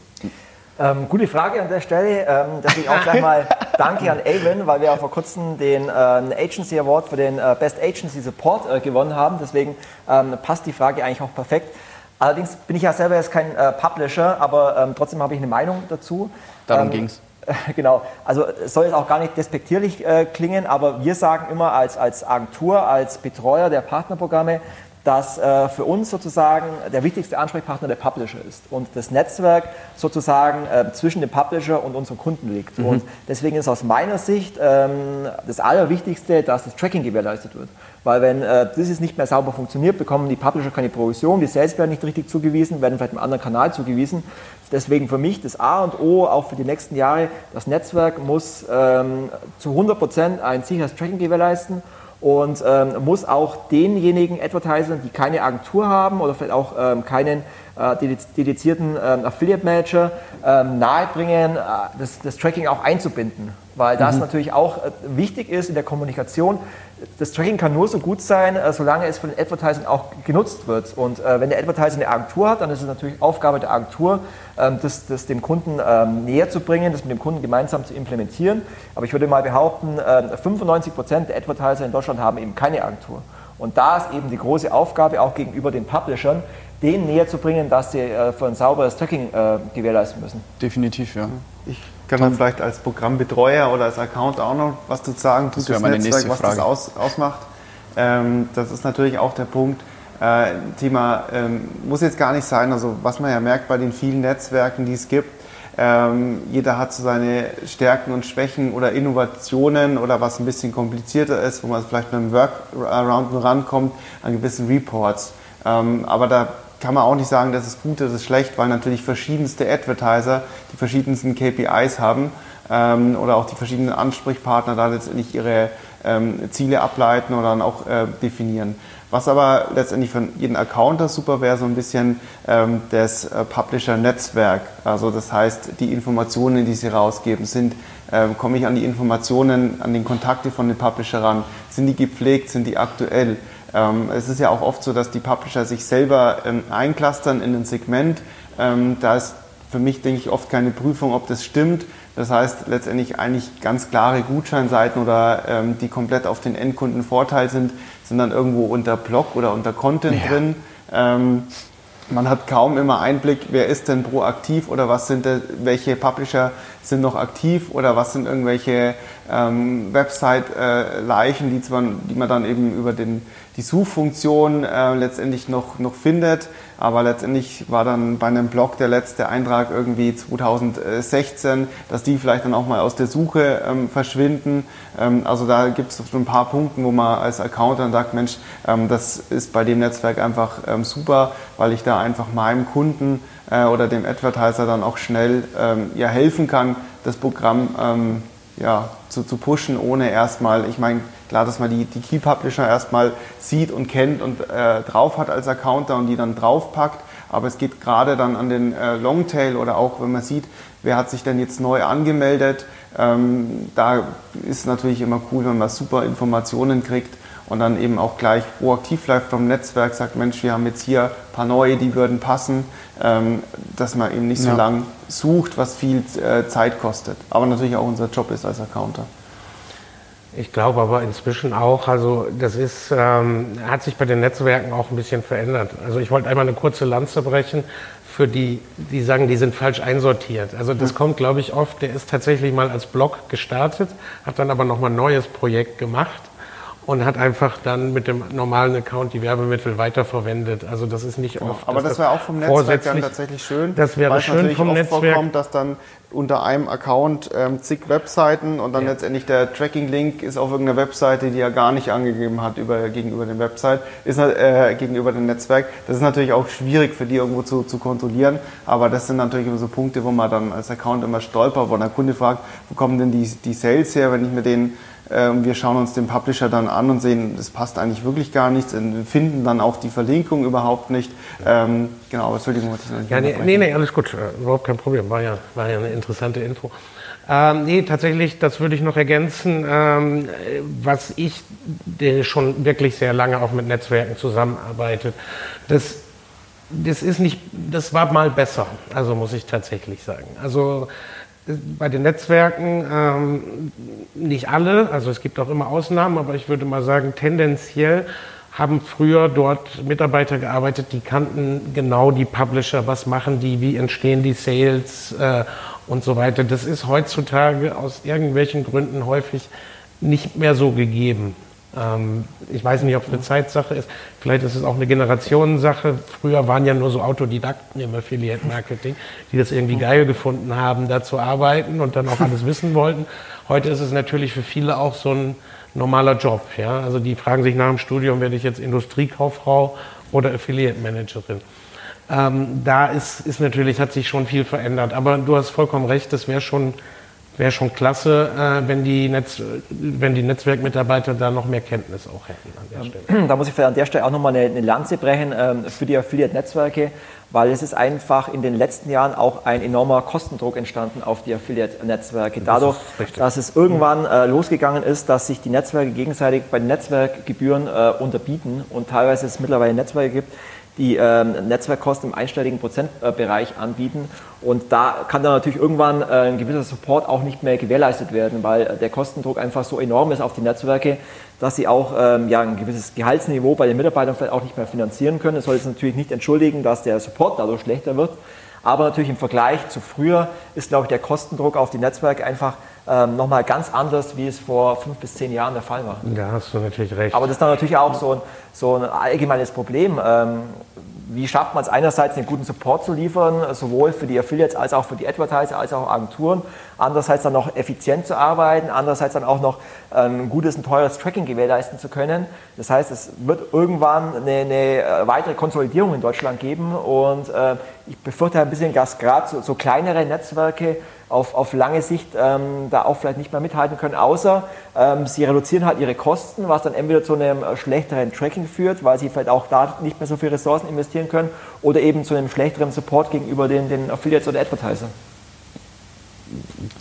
Ähm, gute Frage an der Stelle. Ähm, deswegen auch gleich mal Danke an Avon, weil wir auch vor kurzem den äh, Agency Award für den äh, Best Agency Support äh, gewonnen haben. Deswegen ähm, passt die Frage eigentlich auch perfekt. Allerdings bin ich ja selber jetzt kein äh, Publisher, aber ähm, trotzdem habe ich eine Meinung dazu. Darum ähm, ging es. Genau, also es soll jetzt auch gar nicht despektierlich äh, klingen, aber wir sagen immer als, als Agentur, als Betreuer der Partnerprogramme, dass äh, für uns sozusagen der wichtigste Ansprechpartner der Publisher ist und das Netzwerk sozusagen äh, zwischen dem Publisher und unserem Kunden liegt. Mhm. Und deswegen ist aus meiner Sicht ähm, das Allerwichtigste, dass das Tracking gewährleistet wird. Weil wenn äh, dieses nicht mehr sauber funktioniert, bekommen die Publisher keine Provision, die Sales werden nicht richtig zugewiesen, werden vielleicht einem anderen Kanal zugewiesen. Deswegen für mich das A und O, auch für die nächsten Jahre, das Netzwerk muss ähm, zu 100 Prozent ein sicheres Tracking gewährleisten und ähm, muss auch denjenigen Advertisern, die keine Agentur haben oder vielleicht auch ähm, keinen äh, dedizierten ähm, Affiliate Manager, ähm, nahebringen, äh, das, das, Tracking auch einzubinden, weil das mhm. natürlich auch äh, wichtig ist in der Kommunikation das Tracking kann nur so gut sein, äh, solange es von den Advertisern auch genutzt wird. Und äh, wenn der Advertiser eine Agentur hat, dann ist es natürlich Aufgabe der Agentur, ähm, das, das, dem Kunden ähm, näher zu bringen, das mit dem Kunden gemeinsam zu implementieren. Aber ich würde mal behaupten, äh, 95 Prozent der Advertiser in Deutschland haben eben keine Agentur. Und da ist eben die große Aufgabe auch gegenüber den Publishern, denen näher zu bringen, dass sie äh, für ein sauberes Tracking äh, gewährleisten müssen. Definitiv, ja. Ich kann man vielleicht als Programmbetreuer oder als Account auch noch was dazu sagen, das, das Netzwerk, was das aus, ausmacht. Ähm, das ist natürlich auch der Punkt, äh, Thema ähm, muss jetzt gar nicht sein, also was man ja merkt bei den vielen Netzwerken, die es gibt, ähm, jeder hat so seine Stärken und Schwächen oder Innovationen oder was ein bisschen komplizierter ist, wo man vielleicht mit einem Workaround nur rankommt, an gewissen Reports. Ähm, aber da kann man auch nicht sagen, das ist gut, das ist schlecht, weil natürlich verschiedenste Advertiser die verschiedensten KPIs haben ähm, oder auch die verschiedenen Ansprechpartner da letztendlich ihre ähm, Ziele ableiten oder dann auch äh, definieren. Was aber letztendlich für jeden Accounter super wäre, so ein bisschen ähm, das äh, Publisher-Netzwerk. Also das heißt, die Informationen, die sie rausgeben, sind, äh, komme ich an die Informationen, an den Kontakte von den Publisher ran, sind die gepflegt, sind die aktuell. Ähm, es ist ja auch oft so, dass die Publisher sich selber ähm, einclustern in ein Segment. Ähm, da ist für mich, denke ich, oft keine Prüfung, ob das stimmt. Das heißt letztendlich eigentlich ganz klare Gutscheinseiten oder ähm, die komplett auf den Endkunden Vorteil sind, sind dann irgendwo unter Blog oder unter Content ja. drin. Ähm, man hat kaum immer Einblick, wer ist denn proaktiv oder was sind welche Publisher sind noch aktiv oder was sind irgendwelche ähm, Website-Leichen, äh, die, die man dann eben über den die Suchfunktion äh, letztendlich noch, noch findet. Aber letztendlich war dann bei einem Blog der letzte Eintrag irgendwie 2016, dass die vielleicht dann auch mal aus der Suche ähm, verschwinden. Ähm, also da gibt es so ein paar Punkte, wo man als Account dann sagt, Mensch, ähm, das ist bei dem Netzwerk einfach ähm, super, weil ich da einfach meinem Kunden äh, oder dem Advertiser dann auch schnell ähm, ja, helfen kann, das Programm ähm, ja, zu, zu pushen, ohne erstmal, ich meine, klar, dass man die, die Key Publisher erstmal sieht und kennt und äh, drauf hat als Accounter und die dann draufpackt. Aber es geht gerade dann an den äh, Longtail oder auch, wenn man sieht, wer hat sich denn jetzt neu angemeldet. Ähm, da ist natürlich immer cool, wenn man super Informationen kriegt und dann eben auch gleich proaktiv live vom Netzwerk sagt, Mensch, wir haben jetzt hier ein paar neue, die würden passen, ähm, dass man eben nicht so ja. lang sucht, was viel äh, Zeit kostet. Aber natürlich auch unser Job ist als Accounter. Ich glaube aber inzwischen auch, also das ist, ähm, hat sich bei den Netzwerken auch ein bisschen verändert. Also ich wollte einmal eine kurze Lanze brechen für die, die sagen, die sind falsch einsortiert. Also das mhm. kommt, glaube ich, oft, der ist tatsächlich mal als Blog gestartet, hat dann aber nochmal ein neues Projekt gemacht und hat einfach dann mit dem normalen Account die Werbemittel weiterverwendet. Also das ist nicht genau. oft. Aber das wäre auch vom Netzwerk dann tatsächlich schön. Das wäre schön vom oft Netzwerk. Vorkommt, dass dann unter einem Account ähm, zig Webseiten und dann ja. letztendlich der Tracking-Link ist auf irgendeiner Webseite, die er gar nicht angegeben hat über, gegenüber dem Website, ist äh, gegenüber dem Netzwerk. Das ist natürlich auch schwierig für die irgendwo zu, zu kontrollieren, aber das sind natürlich immer so Punkte, wo man dann als Account immer stolpert, wo der Kunde fragt, wo kommen denn die, die Sales her, wenn ich mir den Äh, wir schauen uns den Publisher dann an und sehen, das passt eigentlich wirklich gar nichts, finden dann auch die Verlinkung überhaupt nicht. Ähm, genau, aber Entschuldigung, wollte ich noch nicht ja, nee, nee, nee, alles gut, äh, überhaupt kein Problem, war ja, war ja eine interessante Info. Ähm, nee, tatsächlich, das würde ich noch ergänzen. Ähm, was ich, der schon wirklich sehr lange auch mit Netzwerken zusammenarbeitet, das, das ist nicht, das war mal besser, also muss ich tatsächlich sagen. Also bei den Netzwerken ähm, nicht alle, also es gibt auch immer Ausnahmen, aber ich würde mal sagen, tendenziell haben früher dort Mitarbeiter gearbeitet, die kannten genau die Publisher, was machen die, wie entstehen die Sales äh, und so weiter. Das ist heutzutage aus irgendwelchen Gründen häufig nicht mehr so gegeben. Ähm, ich weiß nicht, ob es eine Zeitsache ist. Vielleicht ist es auch eine Generationensache. Früher waren ja nur so Autodidakten im Affiliate-Marketing, die das irgendwie geil gefunden haben, da zu arbeiten und dann auch alles wissen wollten. Heute ist es natürlich für viele auch so ein normaler Job. Ja? Also die fragen sich nach dem Studium, werde ich jetzt Industriekauffrau oder Affiliate-Managerin. Ähm, da ist, ist natürlich, hat sich schon viel verändert. Aber du hast vollkommen recht, das wäre schon wäre schon klasse, äh, wenn, die Netz, wenn die Netzwerkmitarbeiter da noch mehr Kenntnis auch hätten an der Stelle. Da muss ich an der Stelle auch nochmal eine, eine Lanze brechen ähm, für die Affiliate-Netzwerke, weil es ist einfach in den letzten Jahren auch ein enormer Kostendruck entstanden auf die Affiliate-Netzwerke. Dadurch, das dass es irgendwann äh, losgegangen ist, dass sich die Netzwerke gegenseitig bei den Netzwerkgebühren äh, unterbieten und teilweise es mittlerweile Netzwerke gibt, die ähm, Netzwerkkosten im einstelligen Prozentbereich anbieten. Und da kann dann natürlich irgendwann äh, ein gewisser Support auch nicht mehr gewährleistet werden, weil der Kostendruck einfach so enorm ist auf die Netzwerke, dass sie auch ähm, ja, ein gewisses Gehaltsniveau bei den Mitarbeitern vielleicht auch nicht mehr finanzieren können. Das soll jetzt natürlich nicht entschuldigen, dass der Support dadurch schlechter wird. Aber natürlich im Vergleich zu früher ist, glaube ich, der Kostendruck auf die Netzwerke einfach ähm, nochmal ganz anders, wie es vor fünf bis zehn Jahren der Fall war. Da hast du natürlich recht. Aber das ist dann natürlich auch so ein, so ein allgemeines Problem. Ähm, wie schafft man es einerseits, einen guten Support zu liefern, sowohl für die Affiliates als auch für die Advertiser, als auch Agenturen, andererseits dann noch effizient zu arbeiten, andererseits dann auch noch ähm, ein gutes und teures Tracking gewährleisten zu können. Das heißt, es wird irgendwann eine, eine äh, weitere Konsolidierung in Deutschland geben und äh, ich befürchte ein bisschen, dass gerade so, so kleinere Netzwerke auf, auf lange Sicht ähm, da auch vielleicht nicht mehr mithalten können, außer ähm, sie reduzieren halt ihre Kosten, was dann entweder zu einem schlechteren Tracking führt, weil sie vielleicht auch da nicht mehr so viele Ressourcen investieren können, oder eben zu einem schlechteren Support gegenüber den, den Affiliates oder Advertisern.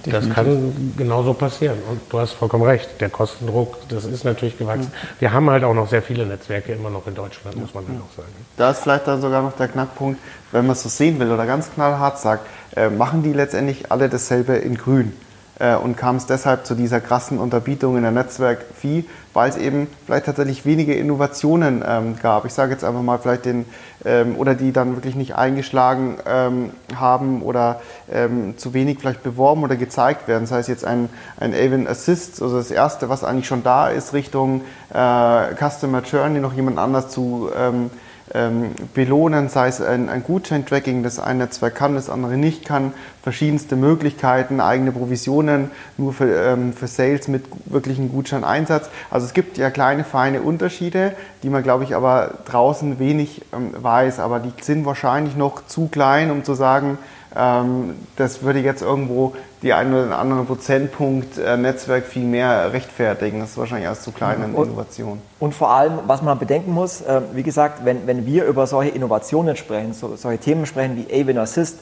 Das kann genauso passieren. Und du hast vollkommen recht. Der Kostendruck, das ist natürlich gewachsen. Wir haben halt auch noch sehr viele Netzwerke immer noch in Deutschland, muss man halt auch sagen. Da ist vielleicht dann sogar noch der Knackpunkt, wenn man es so sehen will oder ganz knallhart sagt, äh, machen die letztendlich alle dasselbe in grün äh, und kam es deshalb zu dieser krassen Unterbietung in der Netzwerk-Fee, weil es eben vielleicht tatsächlich wenige Innovationen ähm, gab. Ich sage jetzt einfach mal vielleicht den, ähm, oder die dann wirklich nicht eingeschlagen ähm, haben oder ähm, zu wenig vielleicht beworben oder gezeigt werden. Das heißt jetzt ein, ein Avon Assist, also das erste, was eigentlich schon da ist, Richtung äh, Customer Journey, noch jemand anders zu ähm, ähm, belohnen, sei es ein, ein Gutscheintracking, das eine zwar kann, das andere nicht kann, verschiedenste Möglichkeiten, eigene Provisionen nur für, ähm, für Sales mit wirklichen Gutscheineinsatz. Also es gibt ja kleine, feine Unterschiede, die man, glaube ich, aber draußen wenig ähm, weiß, aber die sind wahrscheinlich noch zu klein, um zu sagen, ähm, das würde jetzt irgendwo die einen oder anderen Prozentpunkt äh, Netzwerk viel mehr rechtfertigen. Das ist wahrscheinlich erst zu kleinen und, Innovationen. Und vor allem, was man bedenken muss, äh, wie gesagt, wenn, wenn wir über solche Innovationen sprechen, so, solche Themen sprechen wie Avon Assist,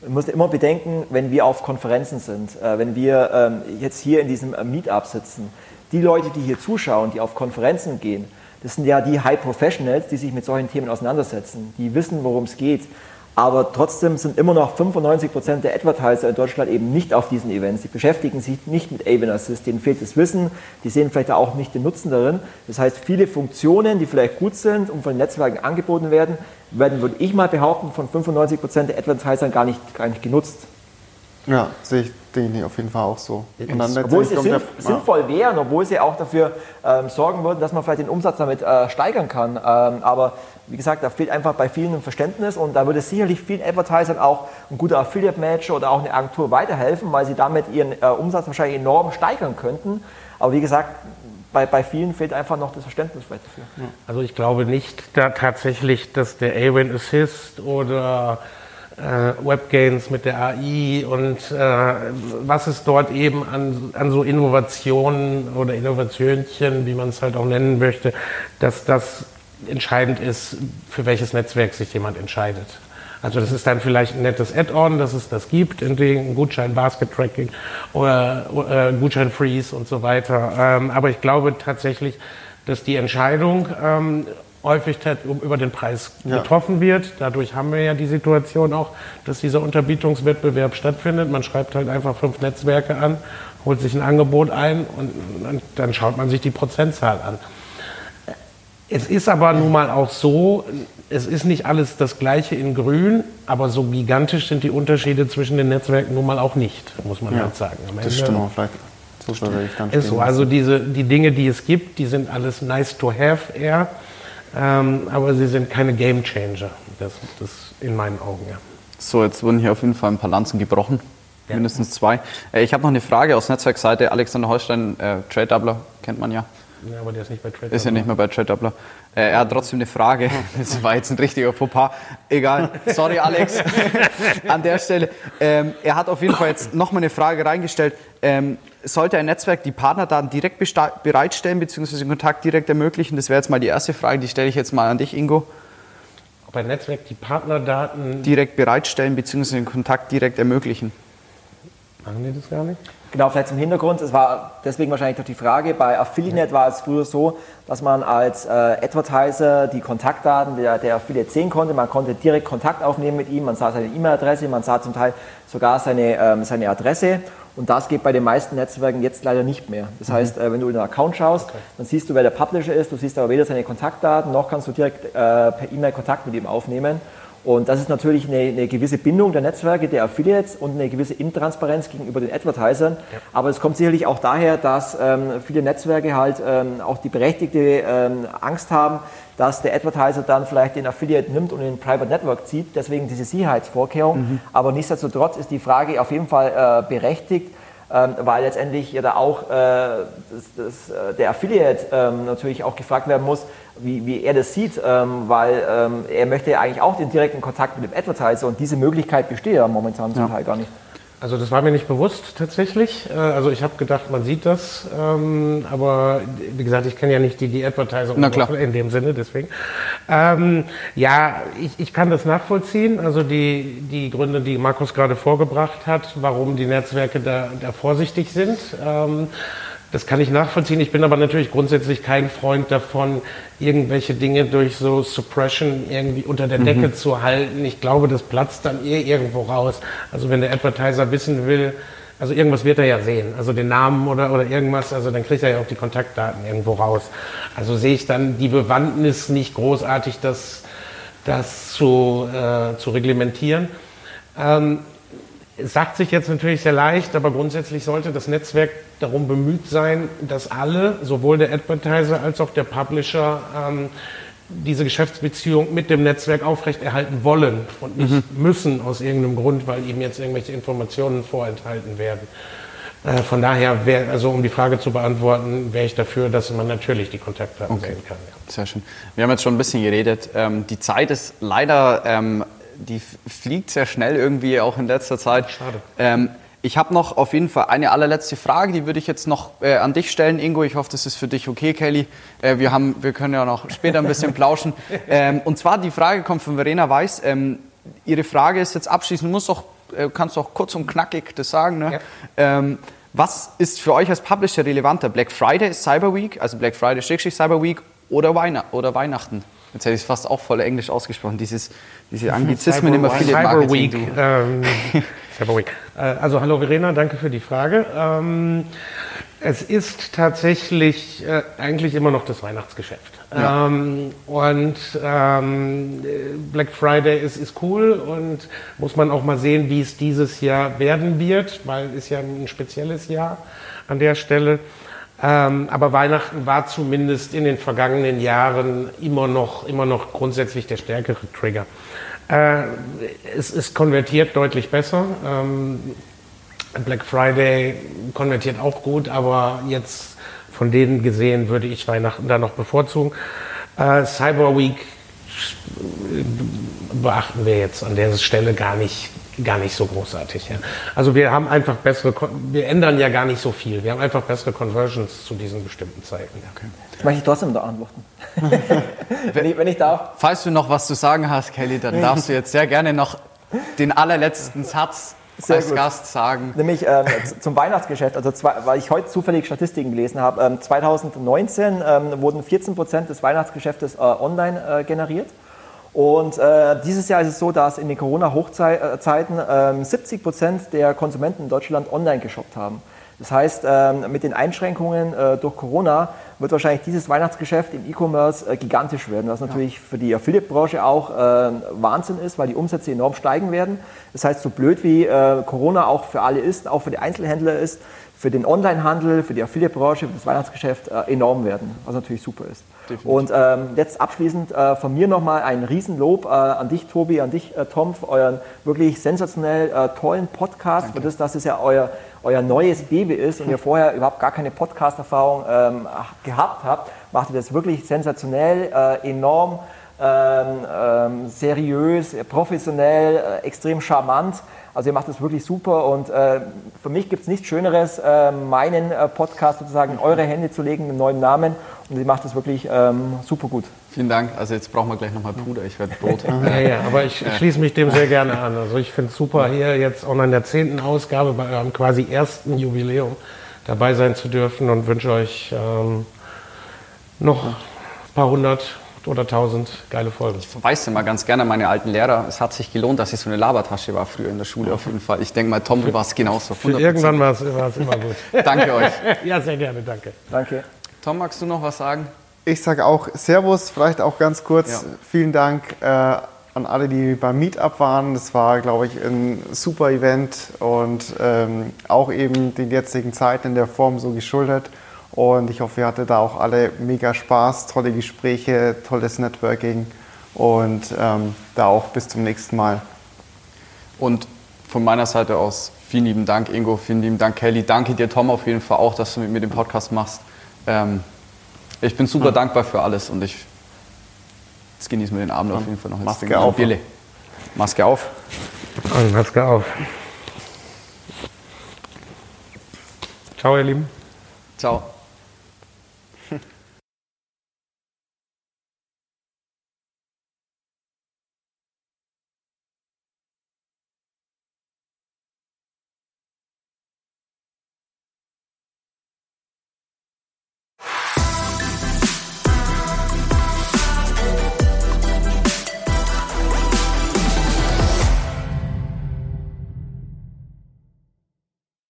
wir müssen immer bedenken, wenn wir auf Konferenzen sind, äh, wenn wir ähm, jetzt hier in diesem Meetup sitzen, die Leute, die hier zuschauen, die auf Konferenzen gehen, das sind ja die High Professionals, die sich mit solchen Themen auseinandersetzen, die wissen, worum es geht. Aber trotzdem sind immer noch 95 Prozent der Advertiser in Deutschland eben nicht auf diesen Events. Sie beschäftigen sich nicht mit Avon Assist, denen fehlt das Wissen, die sehen vielleicht auch nicht den Nutzen darin. Das heißt, viele Funktionen, die vielleicht gut sind und von den Netzwerken angeboten werden, werden, würde ich mal behaupten, von 95 Prozent der Advertisern gar nicht, gar nicht genutzt. Ja, sehe ich denke ich auf jeden Fall auch so. obwohl sie sinn, sinnvoll wären, obwohl sie auch dafür ähm, sorgen würden, dass man vielleicht den Umsatz damit äh, steigern kann. Ähm, aber wie gesagt, da fehlt einfach bei vielen ein Verständnis und da würde sicherlich vielen Advertisern auch ein guter Affiliate-Manager oder auch eine Agentur weiterhelfen, weil sie damit ihren äh, Umsatz wahrscheinlich enorm steigern könnten. Aber wie gesagt, bei, bei vielen fehlt einfach noch das Verständnis vielleicht dafür. Also ich glaube nicht da tatsächlich, dass der A-Win Assist oder WebGains mit der AI und äh, was es dort eben an, an so Innovationen oder Innovationchen, wie man es halt auch nennen möchte, dass das entscheidend ist, für welches Netzwerk sich jemand entscheidet. Also das ist dann vielleicht ein nettes Add-on, dass es das gibt, in dem Gutschein Basket Tracking oder, oder äh, Gutschein Freeze und so weiter. Ähm, aber ich glaube tatsächlich, dass die Entscheidung ähm, häufig über den Preis ja. getroffen wird. Dadurch haben wir ja die Situation auch, dass dieser Unterbietungswettbewerb stattfindet. Man schreibt halt einfach fünf Netzwerke an, holt sich ein Angebot ein und, und dann schaut man sich die Prozentzahl an. Es ist aber nun mal auch so, es ist nicht alles das Gleiche in Grün, aber so gigantisch sind die Unterschiede zwischen den Netzwerken nun mal auch nicht, muss man ja, halt sagen. Am das stimmt auch vielleicht. So ist so. Also diese, die Dinge, die es gibt, die sind alles nice to have eher, ähm, aber sie sind keine Game Changer. Das, das in meinen Augen, ja. So, jetzt wurden hier auf jeden Fall ein paar Lanzen gebrochen. Ja. Mindestens zwei. Äh, ich habe noch eine Frage aus Netzwerkseite. Alexander Holstein, äh, Trade Doubler, kennt man ja. Ja, aber der ist nicht bei Trade Ist ja nicht mehr bei Trade Doubler. Äh, er hat trotzdem eine Frage. Das war jetzt ein richtiger Fauxpas. Egal. Sorry, Alex. An der Stelle. Ähm, er hat auf jeden Fall jetzt nochmal eine Frage reingestellt. Ähm, sollte ein Netzwerk die Partnerdaten direkt bereitstellen bzw. den Kontakt direkt ermöglichen? Das wäre jetzt mal die erste Frage. Die stelle ich jetzt mal an dich, Ingo. Ob ein Netzwerk die Partnerdaten direkt bereitstellen bzw. den Kontakt direkt ermöglichen? Machen die das gar nicht? Genau, vielleicht zum Hintergrund. Es war deswegen wahrscheinlich doch die Frage. Bei Affiliate war es früher so, dass man als äh, Advertiser die Kontaktdaten der, der Affiliate sehen konnte. Man konnte direkt Kontakt aufnehmen mit ihm. Man sah seine E-Mail-Adresse, man sah zum Teil sogar seine, ähm, seine Adresse. Und das geht bei den meisten Netzwerken jetzt leider nicht mehr. Das mhm. heißt, äh, wenn du in den Account schaust, okay. dann siehst du, wer der Publisher ist. Du siehst aber weder seine Kontaktdaten, noch kannst du direkt äh, per E-Mail Kontakt mit ihm aufnehmen. Und das ist natürlich eine, eine, gewisse Bindung der Netzwerke, der Affiliates und eine gewisse Intransparenz gegenüber den Advertisern. Ja. Aber es kommt sicherlich auch daher, dass ähm, viele Netzwerke halt ähm, auch die berechtigte ähm, Angst haben, dass der Advertiser dann vielleicht den Affiliate nimmt und in ein Private Network zieht. Deswegen diese Sicherheitsvorkehrung. Mhm. Aber nichtsdestotrotz ist die Frage auf jeden Fall äh, berechtigt. Ähm, weil letztendlich ja da auch äh, das, das, äh, der Affiliate ähm, natürlich auch gefragt werden muss, wie, wie er das sieht, ähm, weil ähm, er möchte ja eigentlich auch den direkten Kontakt mit dem Advertiser und diese Möglichkeit besteht ja momentan zum ja. Teil gar nicht. Also das war mir nicht bewusst tatsächlich. Äh, also ich habe gedacht, man sieht das, ähm, aber wie gesagt, ich kenne ja nicht die, die Advertiser in dem Sinne, deswegen. Ähm, ja, ich, ich kann das nachvollziehen. Also die, die Gründe, die Markus gerade vorgebracht hat, warum die Netzwerke da, da vorsichtig sind. Ähm, das kann ich nachvollziehen. Ich bin aber natürlich grundsätzlich kein Freund davon, irgendwelche Dinge durch so Suppression irgendwie unter der Decke mhm. zu halten. Ich glaube, das platzt dann eh irgendwo raus. Also wenn der Advertiser wissen will, also irgendwas wird er ja sehen, also den Namen oder, oder irgendwas, also dann kriegt er ja auch die Kontaktdaten irgendwo raus. Also sehe ich dann die Bewandtnis nicht großartig, das, das zu, äh, zu reglementieren. Ähm, es sagt sich jetzt natürlich sehr leicht, aber grundsätzlich sollte das Netzwerk darum bemüht sein, dass alle, sowohl der Advertiser als auch der Publisher, ähm, diese Geschäftsbeziehung mit dem Netzwerk aufrechterhalten wollen und nicht mhm. müssen aus irgendeinem Grund, weil ihm jetzt irgendwelche Informationen vorenthalten werden. Äh, von daher, wär, also um die Frage zu beantworten, wäre ich dafür, dass man natürlich die Kontaktdaten okay. sehen kann. Ja. Sehr schön. Wir haben jetzt schon ein bisschen geredet. Ähm, die Zeit ist leider ähm, die fliegt sehr schnell irgendwie auch in letzter Zeit. Schade. Ähm, ich habe noch auf jeden Fall eine allerletzte Frage, die würde ich jetzt noch äh, an dich stellen, Ingo. Ich hoffe, das ist für dich okay, Kelly. Äh, wir, haben, wir können ja noch später ein bisschen plauschen. Ähm, und zwar die Frage kommt von Verena Weiß. Ähm, ihre Frage ist jetzt abschließend, du musst doch, äh, kannst doch kurz und knackig das sagen. Ne? Ja. Ähm, was ist für euch als Publisher relevanter? Black Friday, Cyber Week, also Black Friday, Cyber Week oder, Weihn oder Weihnachten? Jetzt hätte ich es fast auch voll Englisch ausgesprochen, dieses, diese Anglizismen immer viele Cyber Week. Ähm, Cyber Week. Äh, also hallo Verena, danke für die Frage. Ähm, es ist tatsächlich äh, eigentlich immer noch das Weihnachtsgeschäft. Ja. Ähm, und ähm, Black Friday ist, ist cool und muss man auch mal sehen, wie es dieses Jahr werden wird, weil es ja ein spezielles Jahr an der Stelle. Ähm, aber Weihnachten war zumindest in den vergangenen Jahren immer noch, immer noch grundsätzlich der stärkere Trigger. Äh, es, es konvertiert deutlich besser. Ähm, Black Friday konvertiert auch gut, aber jetzt von denen gesehen würde ich Weihnachten da noch bevorzugen. Äh, Cyber Week beachten wir jetzt an der Stelle gar nicht, gar nicht so großartig. Ja. Also wir haben einfach bessere, wir ändern ja gar nicht so viel. Wir haben einfach bessere Conversions zu diesen bestimmten Zeiten. Okay. Das möchte ich trotzdem da antworten. wenn, ich, wenn ich darf. Falls du noch was zu sagen hast, Kelly, dann darfst du jetzt sehr gerne noch den allerletzten Satz sehr als gut. Gast sagen. Nämlich ähm, zum Weihnachtsgeschäft, also zwei, weil ich heute zufällig Statistiken gelesen habe. Ähm, 2019 ähm, wurden 14 Prozent des Weihnachtsgeschäftes äh, online äh, generiert. Und äh, dieses Jahr ist es so, dass in den Corona-Hochzeiten äh, 70 Prozent der Konsumenten in Deutschland online geshoppt haben. Das heißt, ähm, mit den Einschränkungen äh, durch Corona wird wahrscheinlich dieses Weihnachtsgeschäft im E-Commerce äh, gigantisch werden, was natürlich ja. für die Affiliate-Branche auch äh, Wahnsinn ist, weil die Umsätze enorm steigen werden. Das heißt, so blöd wie Corona auch für alle ist, auch für die Einzelhändler ist, für den Onlinehandel, für die Affiliate-Branche, für das Weihnachtsgeschäft enorm werden, was natürlich super ist. Definitiv. Und ähm, jetzt abschließend äh, von mir nochmal ein Riesenlob äh, an dich, Tobi, an dich, äh, Tom, für euren wirklich sensationell äh, tollen Podcast, Danke. für das, dass es ja euer, euer neues Baby ist und ihr vorher überhaupt gar keine Podcast-Erfahrung ähm, gehabt habt, macht ihr das wirklich sensationell, äh, enorm. Ähm, ähm, seriös, professionell, äh, extrem charmant. Also ihr macht das wirklich super und äh, für mich gibt es nichts Schöneres, äh, meinen äh, Podcast sozusagen in eure Hände zu legen, einen neuen Namen und ihr macht das wirklich ähm, super gut. Vielen Dank. Also jetzt brauchen wir gleich nochmal Puder, ich werde Brot. ja, ja, aber ich schließe mich dem sehr gerne an. Also ich finde es super, hier jetzt auch in der zehnten Ausgabe bei eurem quasi ersten Jubiläum dabei sein zu dürfen und wünsche euch ähm, noch ein paar hundert oder tausend geile Folgen. Ich verweise immer ganz gerne meine alten Lehrer. Es hat sich gelohnt, dass ich so eine Labertasche war früher in der Schule auf jeden Fall. Ich denke mal, Tom, du warst genauso. Für irgendwann war es immer gut. danke euch. Ja, sehr gerne, danke. Danke. Tom, magst du noch was sagen? Ich sage auch Servus, vielleicht auch ganz kurz. Ja. Vielen Dank äh, an alle, die beim Meetup waren. Das war, glaube ich, ein super Event und ähm, auch eben den jetzigen Zeiten in der Form so geschuldet. Und ich hoffe, ihr hattet da auch alle mega Spaß, tolle Gespräche, tolles Networking und ähm, da auch bis zum nächsten Mal. Und von meiner Seite aus vielen lieben Dank, Ingo, vielen lieben Dank, Kelly. Danke dir, Tom, auf jeden Fall auch, dass du mit mir den Podcast machst. Ähm, ich bin super ja. dankbar für alles und ich jetzt genießen wir den Abend auf jeden Fall noch. Maske auf. Bille. Maske auf. Und Maske auf. Ciao, ihr Lieben. Ciao.